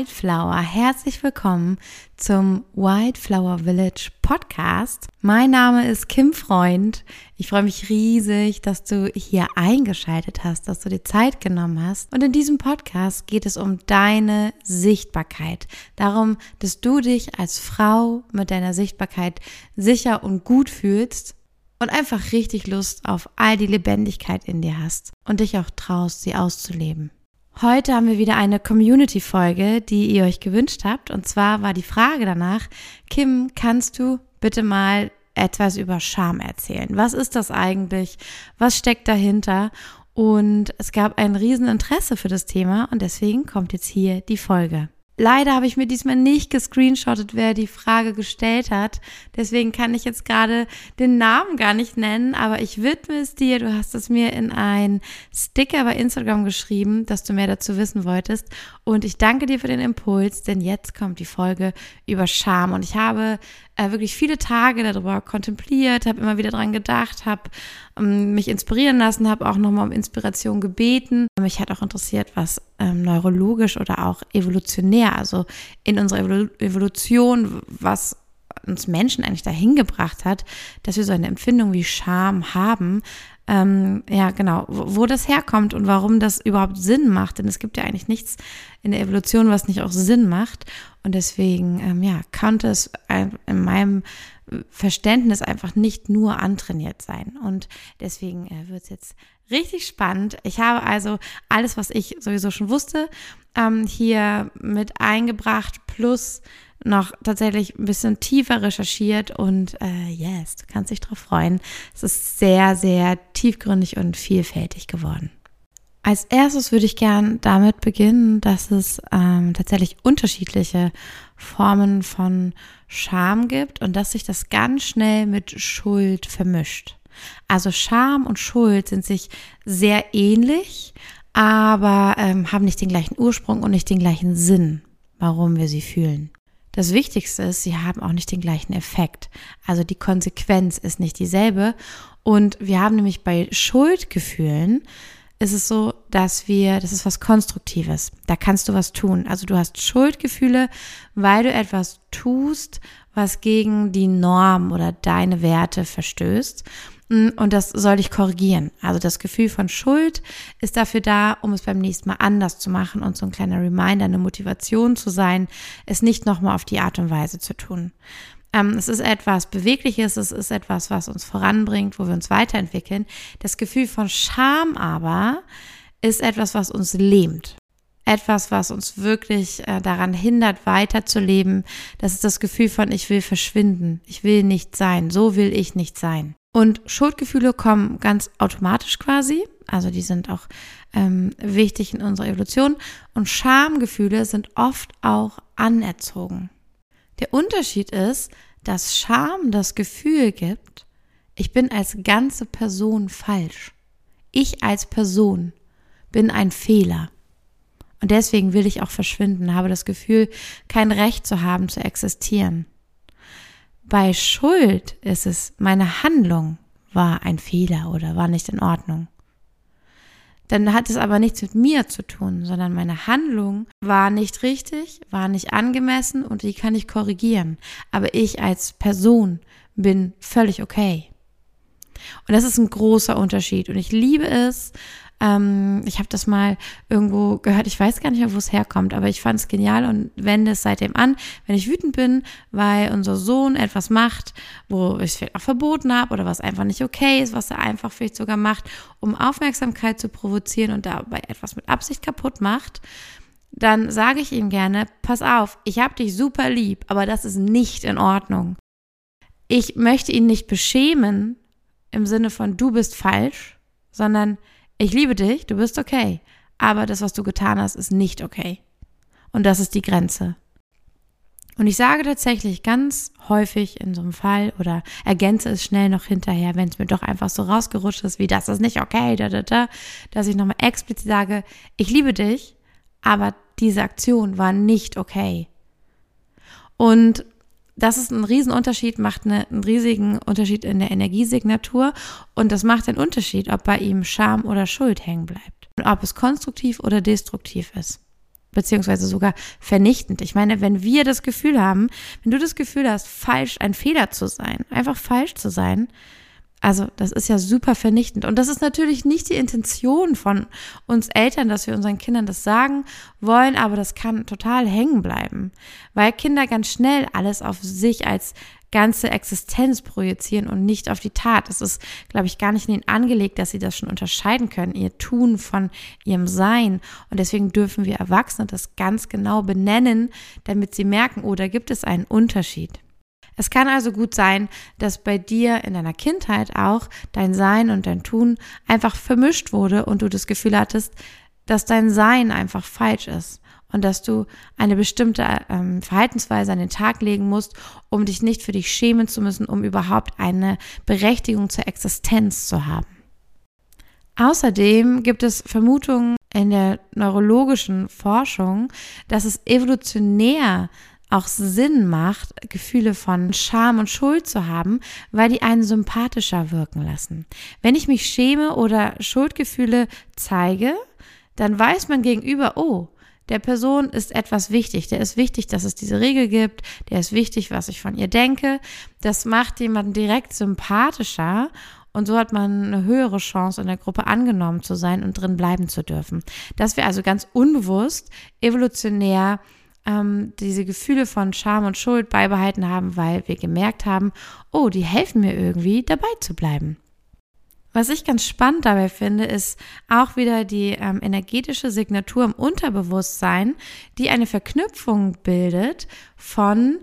Wildflower, herzlich willkommen zum Wildflower Village Podcast. Mein Name ist Kim Freund. Ich freue mich riesig, dass du hier eingeschaltet hast, dass du dir Zeit genommen hast. Und in diesem Podcast geht es um deine Sichtbarkeit. Darum, dass du dich als Frau mit deiner Sichtbarkeit sicher und gut fühlst und einfach richtig Lust auf all die Lebendigkeit in dir hast und dich auch traust, sie auszuleben. Heute haben wir wieder eine Community-Folge, die ihr euch gewünscht habt. Und zwar war die Frage danach, Kim, kannst du bitte mal etwas über Scham erzählen? Was ist das eigentlich? Was steckt dahinter? Und es gab ein Rieseninteresse für das Thema und deswegen kommt jetzt hier die Folge. Leider habe ich mir diesmal nicht gescreenshottet, wer die Frage gestellt hat. Deswegen kann ich jetzt gerade den Namen gar nicht nennen, aber ich widme es dir. Du hast es mir in ein Sticker bei Instagram geschrieben, dass du mehr dazu wissen wolltest. Und ich danke dir für den Impuls, denn jetzt kommt die Folge über Scham. Und ich habe äh, wirklich viele Tage darüber kontempliert, habe immer wieder dran gedacht, habe ähm, mich inspirieren lassen, habe auch nochmal um Inspiration gebeten. Mich hat auch interessiert, was ähm, neurologisch oder auch evolutionär, also in unserer Evolu Evolution, was uns Menschen eigentlich dahin gebracht hat, dass wir so eine Empfindung wie Scham haben. Ähm, ja, genau, wo, wo das herkommt und warum das überhaupt Sinn macht. Denn es gibt ja eigentlich nichts in der Evolution, was nicht auch Sinn macht. Und deswegen, ähm, ja, konnte es in meinem Verständnis einfach nicht nur antrainiert sein. Und deswegen äh, wird es jetzt richtig spannend. Ich habe also alles, was ich sowieso schon wusste, ähm, hier mit eingebracht, plus noch tatsächlich ein bisschen tiefer recherchiert und äh, yes, du kannst dich drauf freuen. Es ist sehr, sehr tiefgründig und vielfältig geworden. Als erstes würde ich gern damit beginnen, dass es ähm, tatsächlich unterschiedliche Formen von Scham gibt und dass sich das ganz schnell mit Schuld vermischt. Also Scham und Schuld sind sich sehr ähnlich, aber ähm, haben nicht den gleichen Ursprung und nicht den gleichen Sinn, warum wir sie fühlen. Das Wichtigste ist, sie haben auch nicht den gleichen Effekt. Also die Konsequenz ist nicht dieselbe. Und wir haben nämlich bei Schuldgefühlen ist es so, dass wir, das ist was Konstruktives. Da kannst du was tun. Also du hast Schuldgefühle, weil du etwas tust, was gegen die Norm oder deine Werte verstößt. Mm, und das soll dich korrigieren. Also das Gefühl von Schuld ist dafür da, um es beim nächsten Mal anders zu machen und so ein kleiner Reminder, eine Motivation zu sein, es nicht nochmal auf die Art und Weise zu tun. Ähm, es ist etwas Bewegliches, es ist etwas, was uns voranbringt, wo wir uns weiterentwickeln. Das Gefühl von Scham aber ist etwas, was uns lähmt. Etwas, was uns wirklich äh, daran hindert, weiterzuleben. Das ist das Gefühl von, ich will verschwinden, ich will nicht sein, so will ich nicht sein. Und Schuldgefühle kommen ganz automatisch quasi, also die sind auch ähm, wichtig in unserer Evolution. Und Schamgefühle sind oft auch anerzogen. Der Unterschied ist, dass Scham das Gefühl gibt, ich bin als ganze Person falsch. Ich als Person bin ein Fehler. Und deswegen will ich auch verschwinden, habe das Gefühl, kein Recht zu haben, zu existieren. Bei Schuld ist es, meine Handlung war ein Fehler oder war nicht in Ordnung dann hat es aber nichts mit mir zu tun, sondern meine Handlung war nicht richtig, war nicht angemessen und die kann ich korrigieren. Aber ich als Person bin völlig okay. Und das ist ein großer Unterschied. Und ich liebe es, ähm, ich habe das mal irgendwo gehört, ich weiß gar nicht mehr, wo es herkommt, aber ich fand es genial und wende es seitdem an, wenn ich wütend bin, weil unser Sohn etwas macht, wo ich es vielleicht auch verboten habe oder was einfach nicht okay ist, was er einfach vielleicht sogar macht, um Aufmerksamkeit zu provozieren und dabei etwas mit Absicht kaputt macht, dann sage ich ihm gerne, pass auf, ich habe dich super lieb, aber das ist nicht in Ordnung. Ich möchte ihn nicht beschämen im Sinne von du bist falsch, sondern ich liebe dich, du bist okay, aber das, was du getan hast, ist nicht okay. Und das ist die Grenze. Und ich sage tatsächlich ganz häufig in so einem Fall oder ergänze es schnell noch hinterher, wenn es mir doch einfach so rausgerutscht ist, wie das ist nicht okay, da, da, da, dass ich nochmal explizit sage, ich liebe dich, aber diese Aktion war nicht okay. Und das ist ein Riesenunterschied, macht eine, einen riesigen Unterschied in der Energiesignatur und das macht einen Unterschied, ob bei ihm Scham oder Schuld hängen bleibt und ob es konstruktiv oder destruktiv ist. beziehungsweise sogar vernichtend. Ich meine, wenn wir das Gefühl haben, wenn du das Gefühl hast, falsch, ein Fehler zu sein, einfach falsch zu sein, also das ist ja super vernichtend. Und das ist natürlich nicht die Intention von uns Eltern, dass wir unseren Kindern das sagen wollen, aber das kann total hängen bleiben, weil Kinder ganz schnell alles auf sich als ganze Existenz projizieren und nicht auf die Tat. Es ist, glaube ich, gar nicht in ihnen angelegt, dass sie das schon unterscheiden können, ihr Tun von ihrem Sein. Und deswegen dürfen wir Erwachsene das ganz genau benennen, damit sie merken, oh, da gibt es einen Unterschied. Es kann also gut sein, dass bei dir in deiner Kindheit auch dein Sein und dein Tun einfach vermischt wurde und du das Gefühl hattest, dass dein Sein einfach falsch ist und dass du eine bestimmte ähm, Verhaltensweise an den Tag legen musst, um dich nicht für dich schämen zu müssen, um überhaupt eine Berechtigung zur Existenz zu haben. Außerdem gibt es Vermutungen in der neurologischen Forschung, dass es evolutionär auch Sinn macht, Gefühle von Scham und Schuld zu haben, weil die einen sympathischer wirken lassen. Wenn ich mich schäme oder Schuldgefühle zeige, dann weiß man gegenüber, oh, der Person ist etwas wichtig. Der ist wichtig, dass es diese Regel gibt. Der ist wichtig, was ich von ihr denke. Das macht jemanden direkt sympathischer und so hat man eine höhere Chance, in der Gruppe angenommen zu sein und drin bleiben zu dürfen. Dass wir also ganz unbewusst evolutionär ähm, diese Gefühle von Scham und Schuld beibehalten haben, weil wir gemerkt haben, oh, die helfen mir irgendwie, dabei zu bleiben. Was ich ganz spannend dabei finde, ist auch wieder die ähm, energetische Signatur im Unterbewusstsein, die eine Verknüpfung bildet von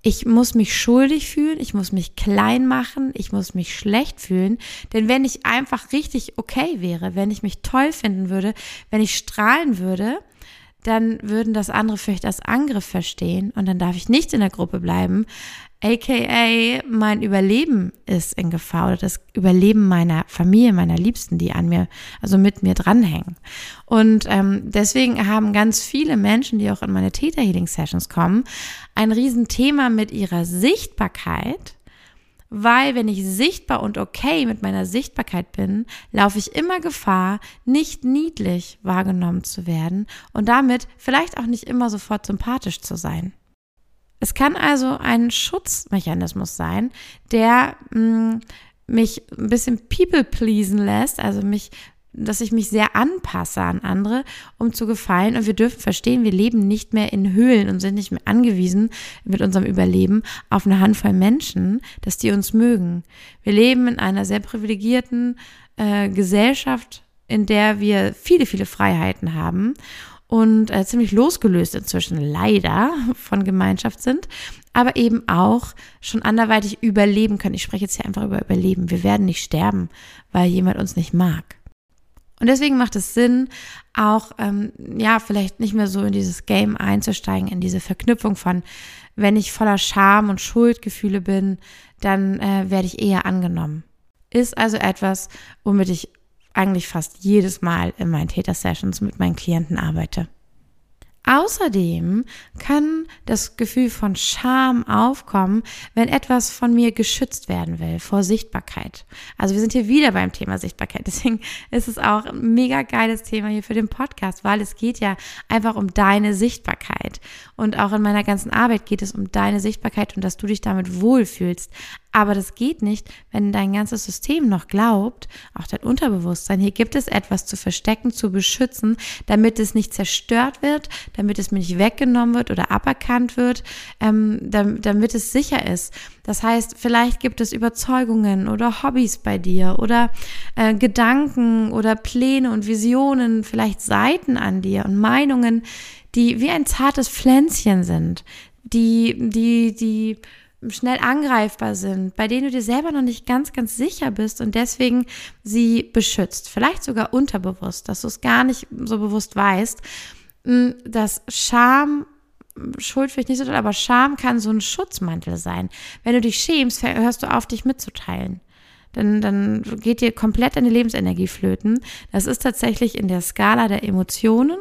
ich muss mich schuldig fühlen, ich muss mich klein machen, ich muss mich schlecht fühlen. Denn wenn ich einfach richtig okay wäre, wenn ich mich toll finden würde, wenn ich strahlen würde, dann würden das andere vielleicht als Angriff verstehen und dann darf ich nicht in der Gruppe bleiben, aka mein Überleben ist in Gefahr oder das Überleben meiner Familie, meiner Liebsten, die an mir, also mit mir dranhängen. Und ähm, deswegen haben ganz viele Menschen, die auch in meine Theta Healing Sessions kommen, ein Riesenthema mit ihrer Sichtbarkeit. Weil wenn ich sichtbar und okay mit meiner Sichtbarkeit bin, laufe ich immer Gefahr, nicht niedlich wahrgenommen zu werden und damit vielleicht auch nicht immer sofort sympathisch zu sein. Es kann also ein Schutzmechanismus sein, der mh, mm, mich ein bisschen people pleasen lässt, also mich dass ich mich sehr anpasse an andere, um zu gefallen. Und wir dürfen verstehen, wir leben nicht mehr in Höhlen und sind nicht mehr angewiesen mit unserem Überleben auf eine Handvoll Menschen, dass die uns mögen. Wir leben in einer sehr privilegierten äh, Gesellschaft, in der wir viele, viele Freiheiten haben und äh, ziemlich losgelöst inzwischen leider von Gemeinschaft sind, aber eben auch schon anderweitig überleben können. Ich spreche jetzt hier einfach über Überleben. Wir werden nicht sterben, weil jemand uns nicht mag. Und deswegen macht es Sinn, auch ähm, ja vielleicht nicht mehr so in dieses Game einzusteigen, in diese Verknüpfung von, wenn ich voller Scham und Schuldgefühle bin, dann äh, werde ich eher angenommen. Ist also etwas, womit ich eigentlich fast jedes Mal in meinen Täter-Sessions mit meinen Klienten arbeite. Außerdem kann das Gefühl von Scham aufkommen, wenn etwas von mir geschützt werden will vor Sichtbarkeit. Also wir sind hier wieder beim Thema Sichtbarkeit. Deswegen ist es auch ein mega geiles Thema hier für den Podcast, weil es geht ja einfach um deine Sichtbarkeit. Und auch in meiner ganzen Arbeit geht es um deine Sichtbarkeit und dass du dich damit wohlfühlst. Aber das geht nicht, wenn dein ganzes System noch glaubt, auch dein Unterbewusstsein, hier gibt es etwas zu verstecken, zu beschützen, damit es nicht zerstört wird, damit es mir nicht weggenommen wird oder aberkannt wird, ähm, damit, damit es sicher ist. Das heißt, vielleicht gibt es Überzeugungen oder Hobbys bei dir oder äh, Gedanken oder Pläne und Visionen, vielleicht Seiten an dir und Meinungen, die wie ein zartes Pflänzchen sind, die, die, die schnell angreifbar sind, bei denen du dir selber noch nicht ganz, ganz sicher bist und deswegen sie beschützt. Vielleicht sogar unterbewusst, dass du es gar nicht so bewusst weißt, hm, dass Scham Schuld vielleicht nicht so, aber Scham kann so ein Schutzmantel sein. Wenn du dich schämst, hörst du auf, dich mitzuteilen. Dann, dann geht dir komplett deine Lebensenergie flöten. Das ist tatsächlich in der Skala der Emotionen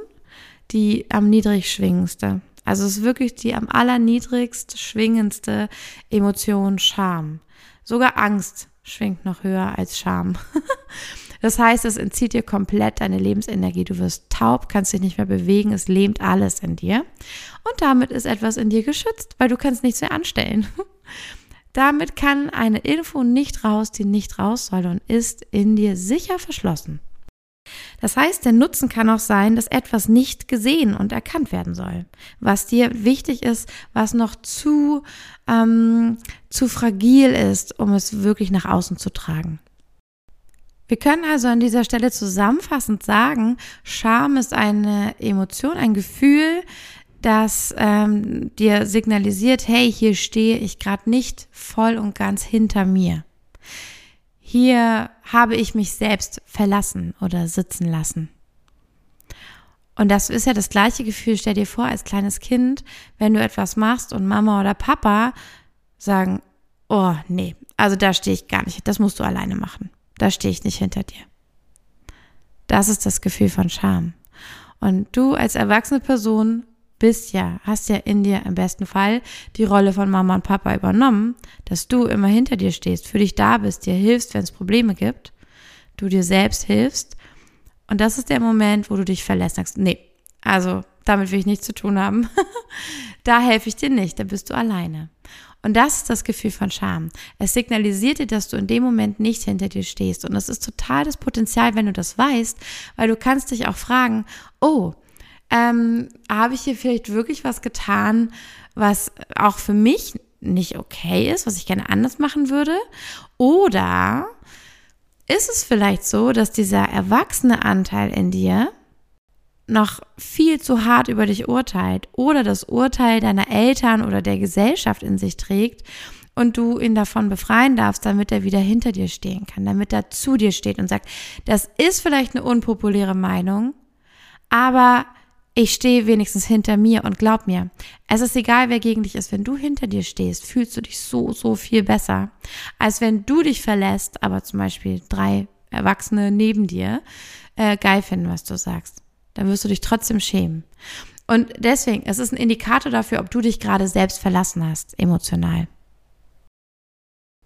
die am niedrig schwingendste. Also es ist wirklich die am allerniedrigst schwingendste Emotion Scham. Sogar Angst schwingt noch höher als Scham. Das heißt, es entzieht dir komplett deine Lebensenergie. Du wirst taub, kannst dich nicht mehr bewegen, es lähmt alles in dir. Und damit ist etwas in dir geschützt, weil du kannst nichts mehr anstellen. damit kann eine Info nicht raus, die nicht raus soll und ist in dir sicher verschlossen. Das heißt, der Nutzen kann auch sein, dass etwas nicht gesehen und erkannt werden soll, was dir wichtig ist, was noch zu, ähm, zu fragil ist, um es wirklich nach außen zu tragen. Wir können also an dieser Stelle zusammenfassend sagen, Scham ist eine Emotion, ein Gefühl, das ähm, dir signalisiert, hey, hier stehe ich gerade nicht voll und ganz hinter mir. Hier habe ich mich selbst verlassen oder sitzen lassen. Und das ist ja das gleiche Gefühl, stell dir vor, als kleines Kind, wenn du etwas machst und Mama oder Papa sagen, oh nee, also da stehe ich gar nicht, das musst du alleine machen. Da stehe ich nicht hinter dir. Das ist das Gefühl von Scham. Und du als erwachsene Person bist ja, hast ja in dir im besten Fall die Rolle von Mama und Papa übernommen, dass du immer hinter dir stehst, für dich da bist, dir hilfst, wenn es Probleme gibt, du dir selbst hilfst. Und das ist der Moment, wo du dich verlässt, sagst, nee, also damit will ich nichts zu tun haben. da helfe ich dir nicht, da bist du alleine. Und das ist das Gefühl von Scham. Es signalisiert dir, dass du in dem Moment nicht hinter dir stehst. Und das ist total das Potenzial, wenn du das weißt, weil du kannst dich auch fragen, oh, ähm, habe ich hier vielleicht wirklich was getan, was auch für mich nicht okay ist, was ich gerne anders machen würde? Oder ist es vielleicht so, dass dieser erwachsene Anteil in dir noch viel zu hart über dich urteilt oder das Urteil deiner Eltern oder der Gesellschaft in sich trägt und du ihn davon befreien darfst, damit er wieder hinter dir stehen kann, damit er zu dir steht und sagt, das ist vielleicht eine unpopuläre Meinung, aber ich stehe wenigstens hinter mir und glaub mir, es ist egal, wer gegen dich ist. Wenn du hinter dir stehst, fühlst du dich so, so viel besser, als wenn du dich verlässt, aber zum Beispiel drei Erwachsene neben dir äh, geil finden, was du sagst. Dann wirst du dich trotzdem schämen. Und deswegen, es ist ein Indikator dafür, ob du dich gerade selbst verlassen hast, emotional.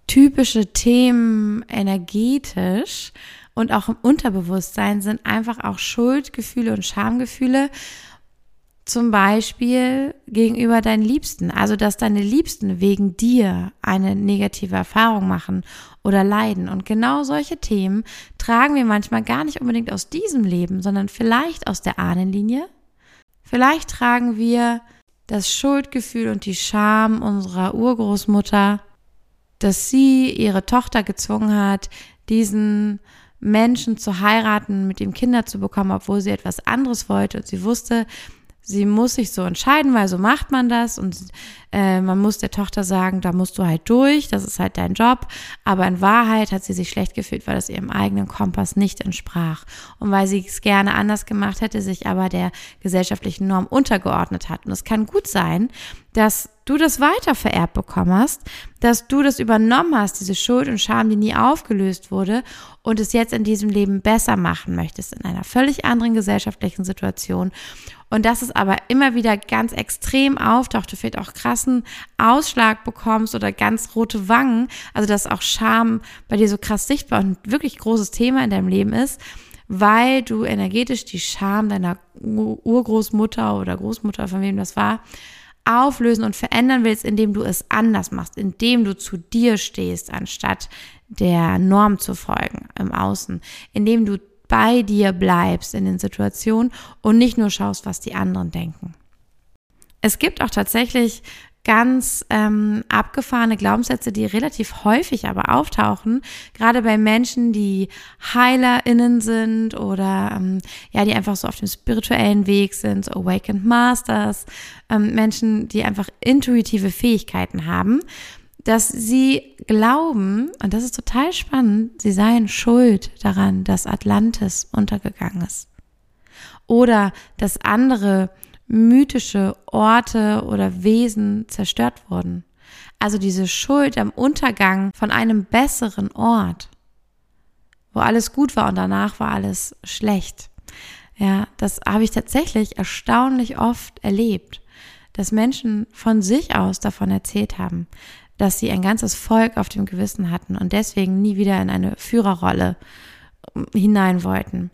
Typische Themen energetisch und auch im Unterbewusstsein sind einfach auch Schuldgefühle und Schamgefühle. Zum Beispiel gegenüber deinen Liebsten. Also, dass deine Liebsten wegen dir eine negative Erfahrung machen oder leiden. Und genau solche Themen tragen wir manchmal gar nicht unbedingt aus diesem Leben, sondern vielleicht aus der Ahnenlinie. Vielleicht tragen wir das Schuldgefühl und die Scham unserer Urgroßmutter, dass sie ihre Tochter gezwungen hat, diesen Menschen zu heiraten, mit ihm Kinder zu bekommen, obwohl sie etwas anderes wollte und sie wusste, sie muss sich so entscheiden, weil so macht man das und äh, man muss der Tochter sagen, da musst du halt durch, das ist halt dein Job. Aber in Wahrheit hat sie sich schlecht gefühlt, weil das ihrem eigenen Kompass nicht entsprach. Und weil sie es gerne anders gemacht hätte, sich aber der gesellschaftlichen Norm untergeordnet hat. Und es kann gut sein, dass du das weiter vererbt bekommen hast, dass du das übernommen hast, diese Schuld und Scham, die nie aufgelöst wurde und es jetzt in diesem Leben besser machen möchtest, in einer völlig anderen gesellschaftlichen Situation. Und dass es aber immer wieder ganz extrem auftaucht, du vielleicht auch krassen Ausschlag bekommst oder ganz rote Wangen, also dass auch Scham bei dir so krass sichtbar und wirklich großes Thema in deinem Leben ist, weil du energetisch die Scham deiner Urgroßmutter oder Großmutter, von wem das war, auflösen und verändern willst, indem du es anders machst, indem du zu dir stehst, anstatt der Norm zu folgen im Außen, indem du bei dir bleibst in den Situationen und nicht nur schaust, was die anderen denken. Es gibt auch tatsächlich ganz ähm, abgefahrene Glaubenssätze, die relativ häufig aber auftauchen, gerade bei Menschen, die HeilerInnen sind oder ähm, ja, die einfach so auf dem spirituellen Weg sind, so Awakened Masters, ähm, Menschen, die einfach intuitive Fähigkeiten haben, dass sie glauben, und das ist total spannend, sie seien schuld daran, dass Atlantis untergegangen ist. Oder dass andere mythische Orte oder Wesen zerstört wurden. Also diese Schuld am Untergang von einem besseren Ort, wo alles gut war und danach war alles schlecht. Ja, das habe ich tatsächlich erstaunlich oft erlebt, dass Menschen von sich aus davon erzählt haben, dass sie ein ganzes Volk auf dem Gewissen hatten und deswegen nie wieder in eine Führerrolle hinein wollten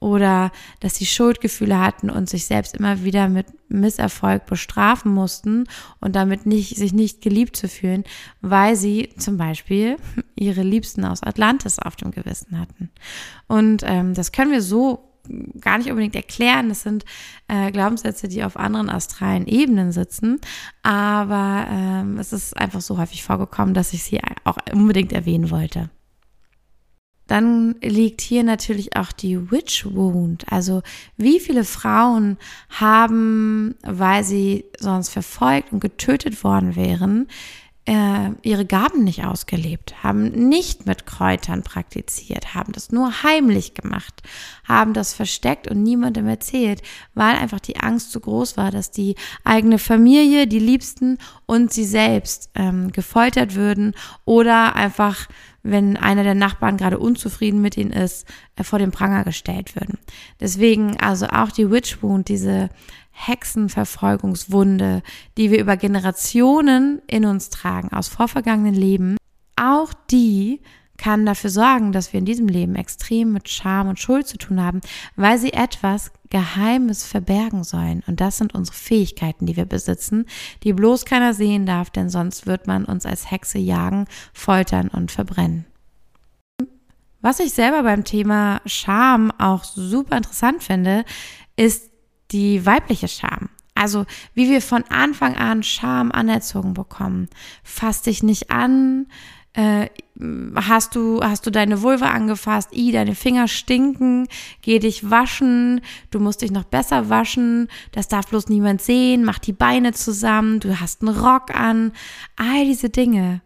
oder dass sie Schuldgefühle hatten und sich selbst immer wieder mit Misserfolg bestrafen mussten und damit nicht, sich nicht geliebt zu fühlen, weil sie zum Beispiel ihre Liebsten aus Atlantis auf dem Gewissen hatten. Und ähm, das können wir so gar nicht unbedingt erklären. Das sind äh, Glaubenssätze, die auf anderen astralen Ebenen sitzen. Aber ähm, es ist einfach so häufig vorgekommen, dass ich sie auch unbedingt erwähnen wollte. Dann liegt hier natürlich auch die Witch Wound. Also wie viele Frauen haben, weil sie sonst verfolgt und getötet worden wären, äh, ihre Gaben nicht ausgelebt, haben nicht mit Kräutern praktiziert, haben das nur heimlich gemacht, haben das versteckt und niemandem erzählt, weil einfach die Angst zu groß war, dass die eigene Familie, die Liebsten und sie selbst ähm, gefoltert würden oder einfach wenn einer der Nachbarn gerade unzufrieden mit ihnen ist, äh, vor den Pranger gestellt würden. Deswegen also auch die Witch Wound, diese Hexenverfolgungswunde, die wir über Generationen in uns tragen, aus vorvergangenen Leben, auch die kann dafür sorgen, dass wir in diesem Leben extrem mit Scham und Schuld zu tun haben, weil sie etwas Geheimes verbergen sollen. Und das sind unsere Fähigkeiten, die wir besitzen, die bloß keiner sehen darf, denn sonst wird man uns als Hexe jagen, foltern und verbrennen. Was ich selber beim Thema Scham auch super interessant finde, ist die weibliche Scham. Also wie wir von Anfang an Scham anerzogen bekommen. Fass dich nicht an, äh, hast du, hast du deine Vulva angefasst, i, deine Finger stinken, geh dich waschen, du musst dich noch besser waschen, das darf bloß niemand sehen, mach die Beine zusammen, du hast einen Rock an, all diese Dinge.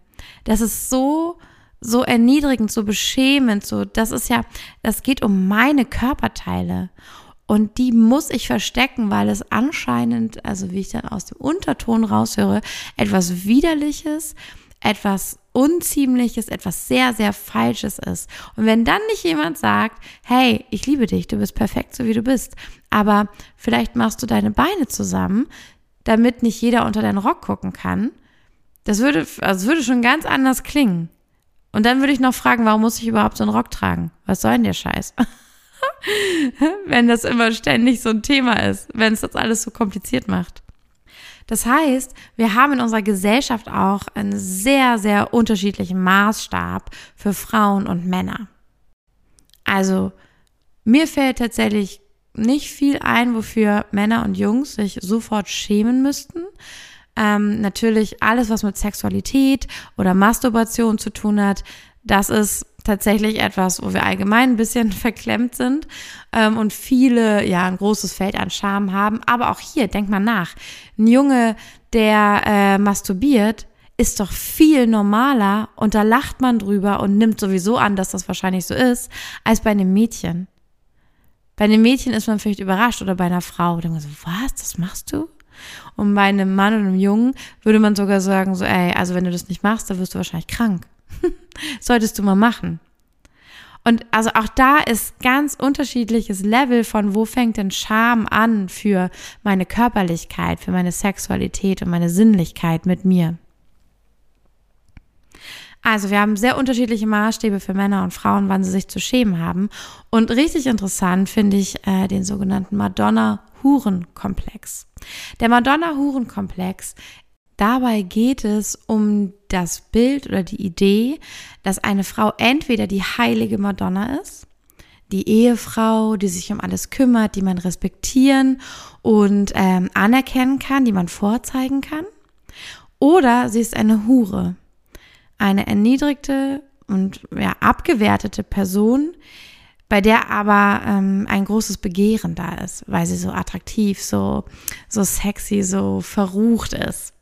Das ist so, so erniedrigend, so beschämend, so, das ist ja, das geht um meine Körperteile. Und die muss ich verstecken, weil es anscheinend, also wie ich dann aus dem Unterton raushöre, etwas Widerliches, etwas Unziemliches, etwas sehr, sehr Falsches ist. Und wenn dann nicht jemand sagt, hey, ich liebe dich, du bist perfekt, so wie du bist, aber vielleicht machst du deine Beine zusammen, damit nicht jeder unter deinen Rock gucken kann, das würde, also würde schon ganz anders klingen. Und dann würde ich noch fragen, warum muss ich überhaupt so einen Rock tragen? Was soll denn der Scheiß? wenn das immer ständig so ein Thema ist, wenn es das alles so kompliziert macht. Das heißt, wir haben in unserer Gesellschaft auch einen sehr, sehr unterschiedlichen Maßstab für Frauen und Männer. Also, mir fällt tatsächlich nicht viel ein, wofür Männer und Jungs sich sofort schämen müssten. Ähm, natürlich alles, was mit Sexualität oder Masturbation zu tun hat, das ist tatsächlich etwas, wo wir allgemein ein bisschen verklemmt sind ähm, und viele ja ein großes Feld an Scham haben. Aber auch hier, denk mal nach. Ein Junge, der äh, masturbiert, ist doch viel normaler und da lacht man drüber und nimmt sowieso an, dass das wahrscheinlich so ist, als bei einem Mädchen. Bei einem Mädchen ist man vielleicht überrascht oder bei einer Frau. Da man so, was, das machst du? Und bei einem Mann und einem Jungen würde man sogar sagen, so, ey, also wenn du das nicht machst, dann wirst du wahrscheinlich krank. Solltest du mal machen. Und also auch da ist ganz unterschiedliches Level von wo fängt denn Scham an für meine Körperlichkeit, für meine Sexualität und meine Sinnlichkeit mit mir. Also wir haben sehr unterschiedliche Maßstäbe für Männer und Frauen, wann sie sich zu schämen haben. Und richtig interessant finde ich äh, den sogenannten Madonna-Huren-Komplex. Der Madonna-Huren-Komplex Dabei geht es um das Bild oder die Idee, dass eine Frau entweder die heilige Madonna ist, die Ehefrau, die sich um alles kümmert, die man respektieren und ähm, anerkennen kann, die man vorzeigen kann, oder sie ist eine Hure, eine erniedrigte und ja, abgewertete Person, bei der aber ähm, ein großes Begehren da ist, weil sie so attraktiv, so, so sexy, so verrucht ist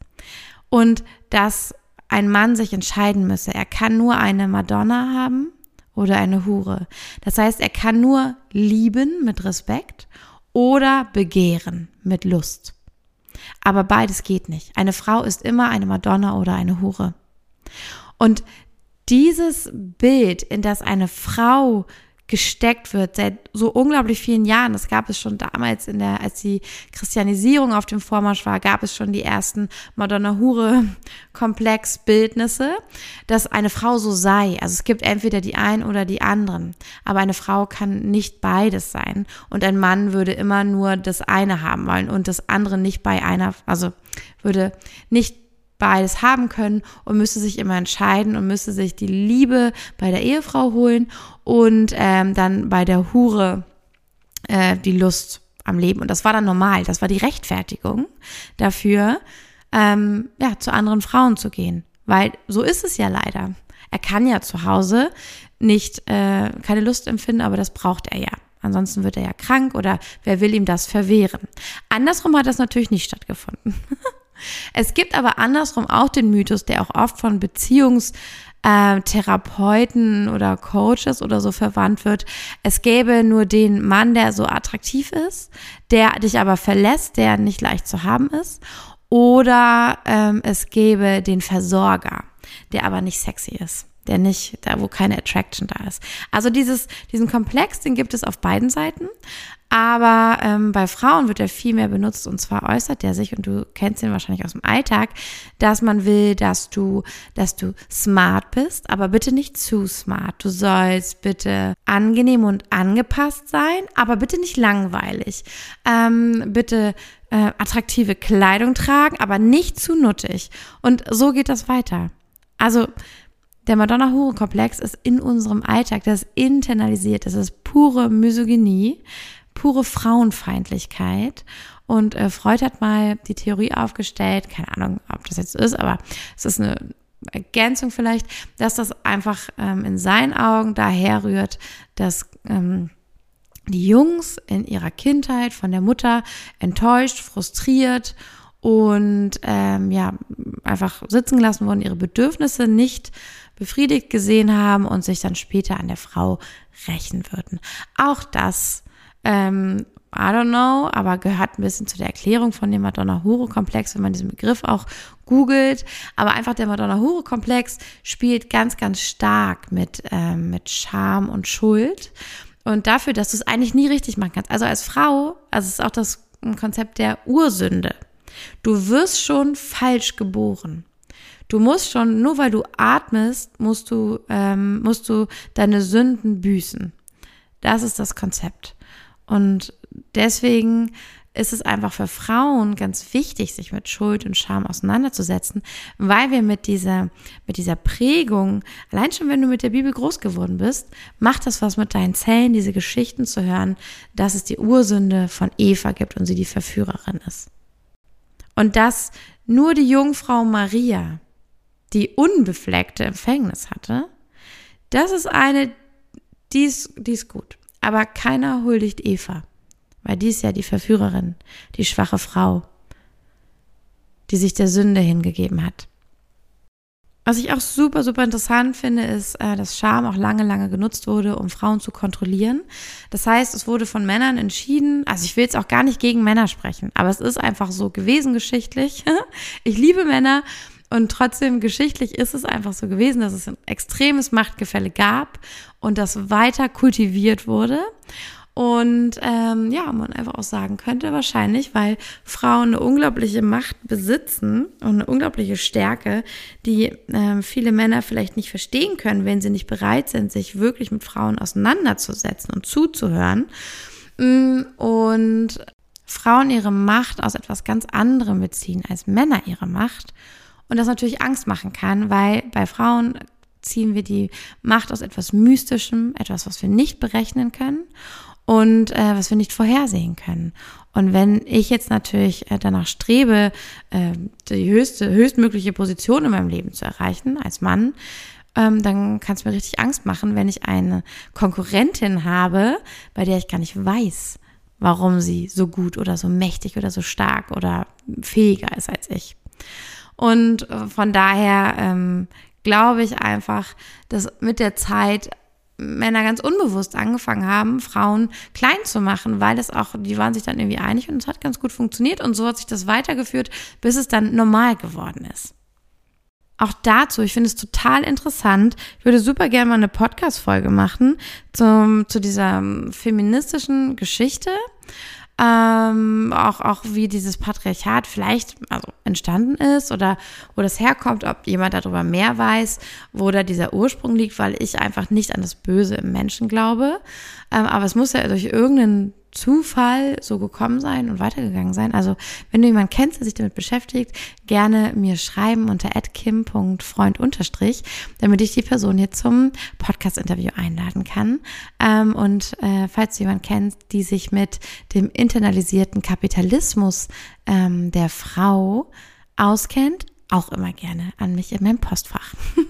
und dass ein Mann sich entscheiden müsse. Er kann nur eine Madonna haben oder eine Hure. Das heißt, er kann nur lieben mit Respekt oder begehren mit Lust. Aber beides geht nicht. Eine Frau ist immer eine Madonna oder eine Hure. Und dieses Bild, in das eine Frau gesteckt wird seit so unglaublich vielen Jahren. Das gab es schon damals in der, als die Christianisierung auf dem Vormarsch war, gab es schon die ersten Madonna-Hure-Komplex-Bildnisse, dass eine Frau so sei. Also es gibt entweder die einen oder die anderen. Aber eine Frau kann nicht beides sein. Und ein Mann würde immer nur das eine haben wollen und das andere nicht bei einer, also würde nicht beides haben können und müsste sich immer entscheiden und müsste sich die Liebe bei der Ehefrau holen und ähm, dann bei der Hure äh, die Lust am Leben. Und das war dann normal. Das war die Rechtfertigung dafür, ähm, ja, zu anderen Frauen zu gehen. Weil so ist es ja leider. Er kann ja zu Hause nicht äh, keine Lust empfinden, aber das braucht er ja. Ansonsten wird er ja krank oder wer will ihm das verwehren. Andersrum hat das natürlich nicht stattgefunden. Es gibt aber andersrum auch den Mythos, der auch oft von Beziehungstherapeuten äh, oder Coaches oder so verwandt wird. Es gäbe nur den Mann, der so attraktiv ist, der dich aber verlässt, der nicht leicht zu haben ist. Oder ähm, es gäbe den Versorger, der aber nicht sexy ist der nicht, da wo keine Attraction da ist. Also dieses, diesen Komplex, den gibt es auf beiden Seiten. Aber ähm, bei Frauen wird er viel mehr benutzt und zwar äußert er sich, und du kennst ihn wahrscheinlich aus dem Alltag, dass man will, dass du, dass du smart bist, aber bitte nicht zu smart. Du sollst bitte angenehm und angepasst sein, aber bitte nicht langweilig. Ähm, bitte äh, attraktive Kleidung tragen, aber nicht zu nuttig. Und so geht das weiter. Also der Madonna-Hure-Komplex ist in unserem Alltag, das ist internalisiert, das ist pure Misogynie, pure Frauenfeindlichkeit. Und äh, Freud hat mal die Theorie aufgestellt, keine Ahnung, ob das jetzt ist, aber es ist eine Ergänzung vielleicht, dass das einfach ähm, in seinen Augen daher rührt, dass ähm, die Jungs in ihrer Kindheit von der Mutter enttäuscht, frustriert und ähm, ja einfach sitzen gelassen wurden, ihre Bedürfnisse nicht befriedigt gesehen haben und sich dann später an der Frau rächen würden. Auch das, ähm, I don't know, aber gehört ein bisschen zu der Erklärung von dem Madonna-Hure-Komplex, wenn man diesen Begriff auch googelt. Aber einfach der Madonna-Hure-Komplex spielt ganz, ganz stark mit, ähm, mit Scham und Schuld. Und dafür, dass du es eigentlich nie richtig machen kannst. Also als Frau, also es ist auch das Konzept der Ursünde. Du wirst schon falsch geboren. Du musst schon, nur weil du atmest, musst du, ähm, musst du deine Sünden büßen. Das ist das Konzept. Und deswegen ist es einfach für Frauen ganz wichtig, sich mit Schuld und Scham auseinanderzusetzen, weil wir mit dieser, mit dieser Prägung, allein schon wenn du mit der Bibel groß geworden bist, macht das was mit deinen Zellen, diese Geschichten zu hören, dass es die Ursünde von Eva gibt und sie die Verführerin ist. Und dass nur die Jungfrau Maria die unbefleckte Empfängnis hatte, das ist eine, die ist, die ist gut. Aber keiner huldigt Eva, weil die ist ja die Verführerin, die schwache Frau, die sich der Sünde hingegeben hat. Was ich auch super, super interessant finde, ist, äh, dass Scham auch lange, lange genutzt wurde, um Frauen zu kontrollieren. Das heißt, es wurde von Männern entschieden, also ich will jetzt auch gar nicht gegen Männer sprechen, aber es ist einfach so gewesen geschichtlich. Ich liebe Männer und trotzdem geschichtlich ist es einfach so gewesen, dass es ein extremes Machtgefälle gab und das weiter kultiviert wurde. Und ähm, ja, man einfach auch sagen könnte, wahrscheinlich, weil Frauen eine unglaubliche Macht besitzen und eine unglaubliche Stärke, die ähm, viele Männer vielleicht nicht verstehen können, wenn sie nicht bereit sind, sich wirklich mit Frauen auseinanderzusetzen und zuzuhören. Mm, und Frauen ihre Macht aus etwas ganz anderem beziehen als Männer ihre Macht und das natürlich Angst machen kann, weil bei Frauen ziehen wir die Macht aus etwas Mystischem, etwas, was wir nicht berechnen können und äh, was wir nicht vorhersehen können. Und wenn ich jetzt natürlich äh, danach strebe, äh, die höchste, höchstmögliche Position in meinem Leben zu erreichen als Mann, ähm, dann kann es mir richtig Angst machen, wenn ich eine Konkurrentin habe, bei der ich gar nicht weiß, warum sie so gut oder so mächtig oder so stark oder fähiger ist als ich. Und äh, von daher ähm, glaube ich einfach, dass mit der Zeit Männer ganz unbewusst angefangen haben, Frauen klein zu machen, weil es auch, die waren sich dann irgendwie einig und es hat ganz gut funktioniert und so hat sich das weitergeführt, bis es dann normal geworden ist. auch dazu, ich finde es total interessant. Ich würde super gerne mal eine Podcast-Folge machen zum, zu dieser ähm, feministischen Geschichte. Ähm, auch, auch wie dieses Patriarchat vielleicht also entstanden ist oder wo das herkommt, ob jemand darüber mehr weiß, wo da dieser Ursprung liegt, weil ich einfach nicht an das Böse im Menschen glaube. Ähm, aber es muss ja durch irgendeinen Zufall so gekommen sein und weitergegangen sein. Also, wenn du jemanden kennst, der sich damit beschäftigt, gerne mir schreiben unter kim.freund damit ich die Person hier zum Podcast-Interview einladen kann. Ähm, und äh, falls du jemanden kennst, die sich mit dem internalisierten Kapitalismus ähm, der Frau auskennt, auch immer gerne an mich in meinem Postfach.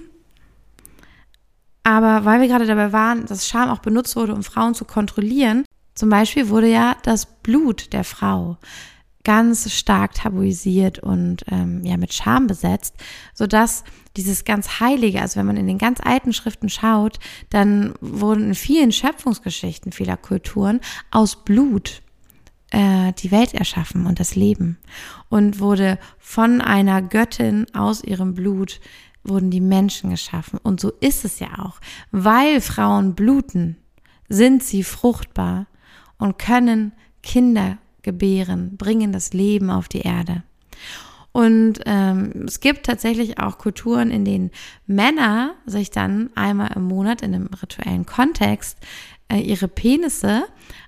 Aber weil wir gerade dabei waren, dass Scham auch benutzt wurde, um Frauen zu kontrollieren, zum Beispiel wurde ja das Blut der Frau ganz stark tabuisiert und ähm, ja mit Scham besetzt, so dass dieses ganz Heilige, also wenn man in den ganz alten Schriften schaut, dann wurden in vielen Schöpfungsgeschichten vieler Kulturen aus Blut äh, die Welt erschaffen und das Leben. Und wurde von einer Göttin aus ihrem Blut wurden die Menschen geschaffen. Und so ist es ja auch, weil Frauen bluten, sind sie fruchtbar und können Kinder gebären, bringen das Leben auf die Erde. Und ähm, es gibt tatsächlich auch Kulturen, in denen Männer sich dann einmal im Monat in einem rituellen Kontext äh, ihre Penisse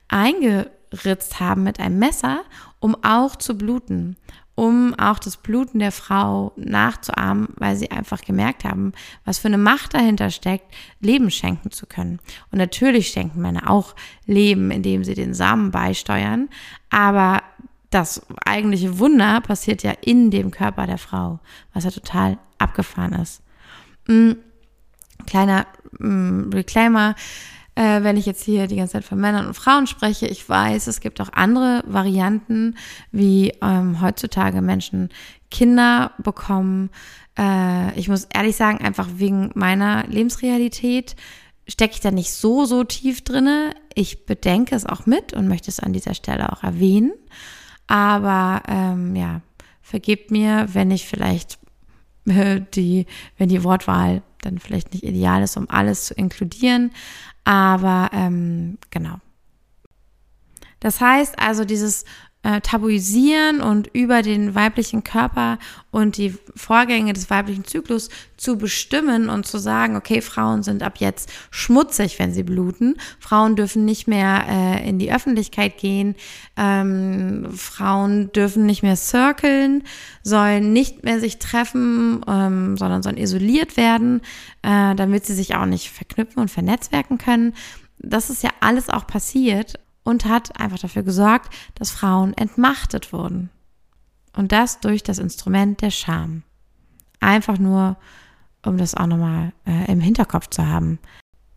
eingeritzt haben mit einem Messer, um auch zu bluten um auch das Bluten der Frau nachzuahmen, weil sie einfach gemerkt haben, was für eine Macht dahinter steckt, Leben schenken zu können. Und natürlich schenken Männer auch Leben, indem sie den Samen beisteuern, aber das eigentliche Wunder passiert ja in dem Körper der Frau, was ja total abgefahren ist. Mhm. Kleiner Reclaimer, äh, wenn ich jetzt hier die ganze Zeit von Männern und Frauen spreche. Ich weiß, es gibt auch andere Varianten, wie ähm, heutzutage Menschen Kinder bekommen. Äh, ich muss ehrlich sagen, einfach wegen meiner Lebensrealität stecke ich da nicht so, so tief drinne. Ich bedenke es auch mit und möchte es an dieser Stelle auch erwähnen. Aber ähm, ja, vergebt mir, wenn ich vielleicht die, wenn die Wortwahl dann vielleicht nicht ideal ist, um alles zu inkludieren. Aber ähm, genau. Das heißt also, dieses äh, tabuisieren und über den weiblichen Körper und die Vorgänge des weiblichen Zyklus zu bestimmen und zu sagen, okay, Frauen sind ab jetzt schmutzig, wenn sie bluten. Frauen dürfen nicht mehr äh, in die Öffentlichkeit gehen. Ähm, Frauen dürfen nicht mehr circlen, sollen nicht mehr sich treffen, ähm, sondern sollen isoliert werden, äh, damit sie sich auch nicht verknüpfen und vernetzwerken können. Das ist ja alles auch passiert und hat einfach dafür gesorgt, dass Frauen entmachtet wurden. Und das durch das Instrument der Scham. Einfach nur, um das auch nochmal äh, im Hinterkopf zu haben,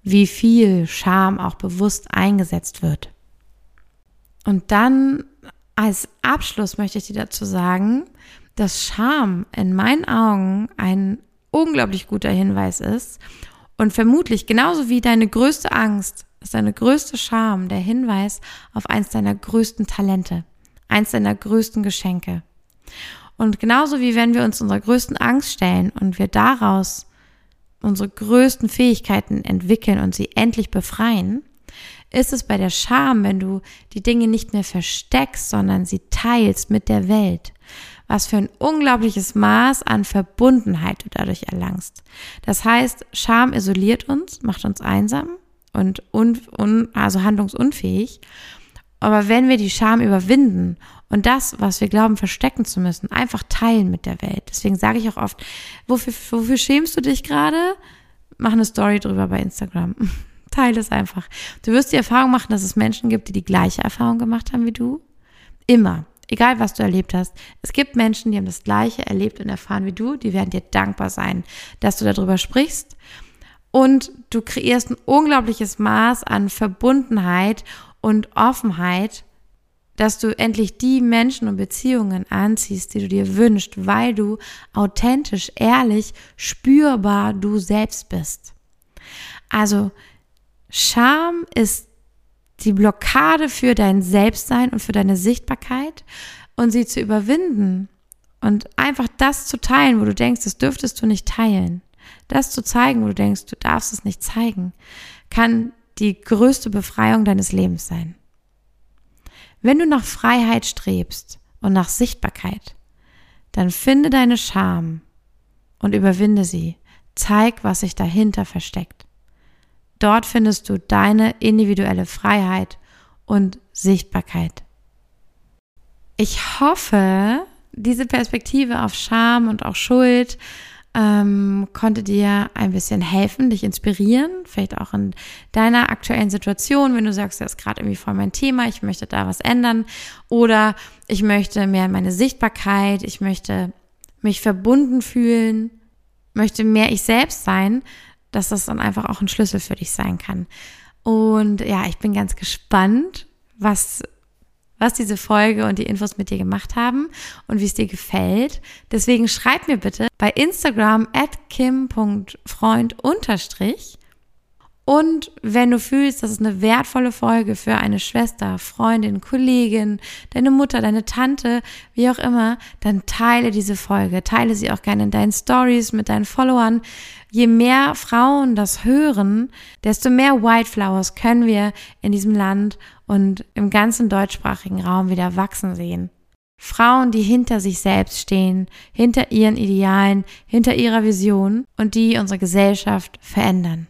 wie viel Scham auch bewusst eingesetzt wird. Und dann als Abschluss möchte ich dir dazu sagen, dass Scham in meinen Augen ein unglaublich guter Hinweis ist und vermutlich genauso wie deine größte Angst ist deine größte Scham der Hinweis auf eins deiner größten Talente, eins deiner größten Geschenke. Und genauso wie wenn wir uns unserer größten Angst stellen und wir daraus unsere größten Fähigkeiten entwickeln und sie endlich befreien, ist es bei der Scham, wenn du die Dinge nicht mehr versteckst, sondern sie teilst mit der Welt. Was für ein unglaubliches Maß an Verbundenheit du dadurch erlangst. Das heißt, Scham isoliert uns, macht uns einsam und un, un, also handlungsunfähig. Aber wenn wir die Scham überwinden und das, was wir glauben verstecken zu müssen, einfach teilen mit der Welt. Deswegen sage ich auch oft, wofür, wofür schämst du dich gerade? Mach eine Story drüber bei Instagram. Teile es einfach. Du wirst die Erfahrung machen, dass es Menschen gibt, die die gleiche Erfahrung gemacht haben wie du. Immer. Egal, was du erlebt hast. Es gibt Menschen, die haben das Gleiche erlebt und erfahren wie du. Die werden dir dankbar sein, dass du darüber sprichst und du kreierst ein unglaubliches Maß an Verbundenheit und Offenheit, dass du endlich die Menschen und Beziehungen anziehst, die du dir wünschst, weil du authentisch, ehrlich, spürbar du selbst bist. Also Scham ist die Blockade für dein Selbstsein und für deine Sichtbarkeit und sie zu überwinden Und einfach das zu teilen, wo du denkst, das dürftest du nicht teilen, das zu zeigen, wo du denkst, du darfst es nicht zeigen, kann die größte Befreiung deines Lebens sein. Wenn du nach Freiheit strebst und nach Sichtbarkeit, dann finde deine Scham und überwinde sie. Zeig, was sich dahinter versteckt. Dort findest du deine individuelle Freiheit und Sichtbarkeit. Ich hoffe, diese Perspektive auf Scham und auch Schuld ähm, konnte dir ein bisschen helfen, dich inspirieren, vielleicht auch in deiner aktuellen Situation, wenn du sagst, das ist gerade irgendwie voll mein Thema, ich möchte da was ändern oder ich möchte mehr meine Sichtbarkeit, ich möchte mich verbunden fühlen, möchte mehr ich selbst sein, dass das dann einfach auch ein Schlüssel für dich sein kann. Und ja, ich bin ganz gespannt, was was diese Folge und die Infos mit dir gemacht haben und wie es dir gefällt. Deswegen schreib mir bitte bei Instagram at kim.freund. Und wenn du fühlst, das ist eine wertvolle Folge für eine Schwester, Freundin, Kollegin, deine Mutter, deine Tante, wie auch immer, dann teile diese Folge. Teile sie auch gerne in deinen Stories mit deinen Followern. Je mehr Frauen das hören, desto mehr Wildflowers können wir in diesem Land und im ganzen deutschsprachigen Raum wieder wachsen sehen. Frauen, die hinter sich selbst stehen, hinter ihren Idealen, hinter ihrer Vision und die unsere Gesellschaft verändern.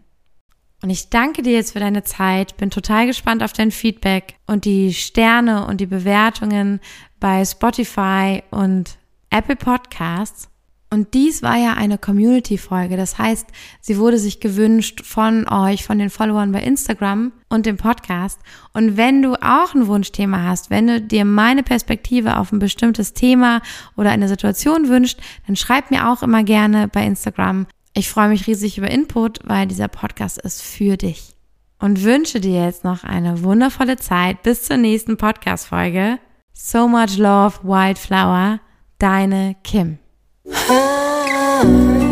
Und ich danke dir jetzt für deine Zeit, bin total gespannt auf dein Feedback und die Sterne und die Bewertungen bei Spotify und Apple Podcasts. Und dies war ja eine Community-Folge. Das heißt, sie wurde sich gewünscht von euch, von den Followern bei Instagram und dem Podcast. Und wenn du auch ein Wunschthema hast, wenn du dir meine Perspektive auf ein bestimmtes Thema oder eine Situation wünscht, dann schreib mir auch immer gerne bei Instagram. Ich freue mich riesig über Input, weil dieser Podcast ist für dich. Und wünsche dir jetzt noch eine wundervolle Zeit bis zur nächsten Podcast-Folge. So much love, Wildflower. Deine Kim. Ah.